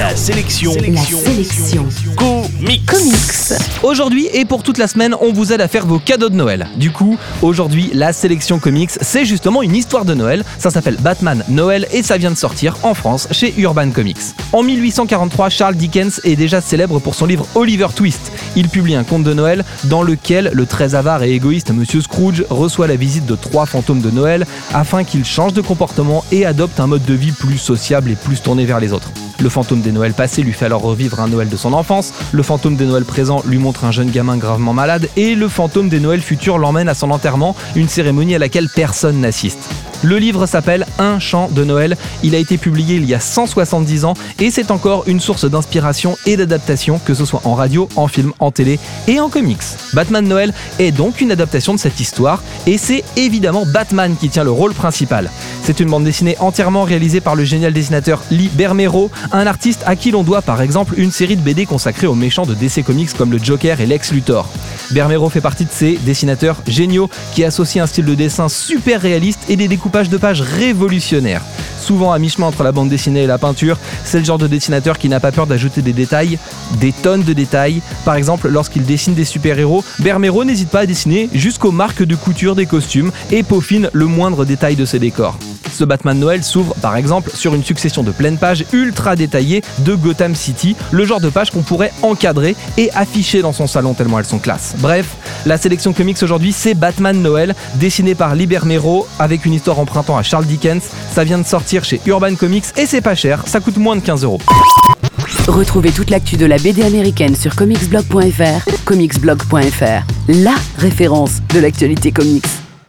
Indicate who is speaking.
Speaker 1: La sélection.
Speaker 2: La sélection.
Speaker 1: Comics.
Speaker 2: Comics.
Speaker 3: Aujourd'hui et pour toute la semaine, on vous aide à faire vos cadeaux de Noël. Du coup, aujourd'hui, la sélection comics, c'est justement une histoire de Noël. Ça s'appelle Batman Noël et ça vient de sortir en France chez Urban Comics. En 1843, Charles Dickens est déjà célèbre pour son livre Oliver Twist. Il publie un conte de Noël dans lequel le très avare et égoïste Monsieur Scrooge reçoit la visite de trois fantômes de Noël afin qu'il change de comportement et adopte un mode de vie plus sociable et plus tourné vers les autres. Le fantôme des Noëls passés lui fait alors revivre un Noël de son enfance, le fantôme des Noëls présents lui montre un jeune gamin gravement malade, et le fantôme des Noëls futurs l'emmène à son enterrement, une cérémonie à laquelle personne n'assiste. Le livre s'appelle Un chant de Noël, il a été publié il y a 170 ans et c'est encore une source d'inspiration et d'adaptation, que ce soit en radio, en film, en télé et en comics. Batman Noël est donc une adaptation de cette histoire et c'est évidemment Batman qui tient le rôle principal. C'est une bande dessinée entièrement réalisée par le génial dessinateur Lee Bermero, un artiste à qui l'on doit par exemple une série de BD consacrée aux méchants de DC Comics comme le Joker et Lex Luthor. Bermero fait partie de ces dessinateurs géniaux qui associent un style de dessin super réaliste et des découpages de pages révolutionnaires. Souvent à mi-chemin entre la bande dessinée et la peinture, c'est le genre de dessinateur qui n'a pas peur d'ajouter des détails, des tonnes de détails. Par exemple, lorsqu'il dessine des super-héros, Bermero n'hésite pas à dessiner jusqu'aux marques de couture des costumes et peaufine le moindre détail de ses décors. Ce Batman Noël s'ouvre par exemple sur une succession de pleines pages ultra détaillées de Gotham City, le genre de page qu'on pourrait encadrer et afficher dans son salon tellement elles sont classe. Bref, la sélection comics aujourd'hui c'est Batman Noël, dessiné par Libermero avec une histoire empruntant à Charles Dickens. Ça vient de sortir chez Urban Comics et c'est pas cher, ça coûte moins de 15 euros.
Speaker 2: Retrouvez toute l'actu de la BD américaine sur comicsblog.fr, comicsblog.fr, la référence de l'actualité comics.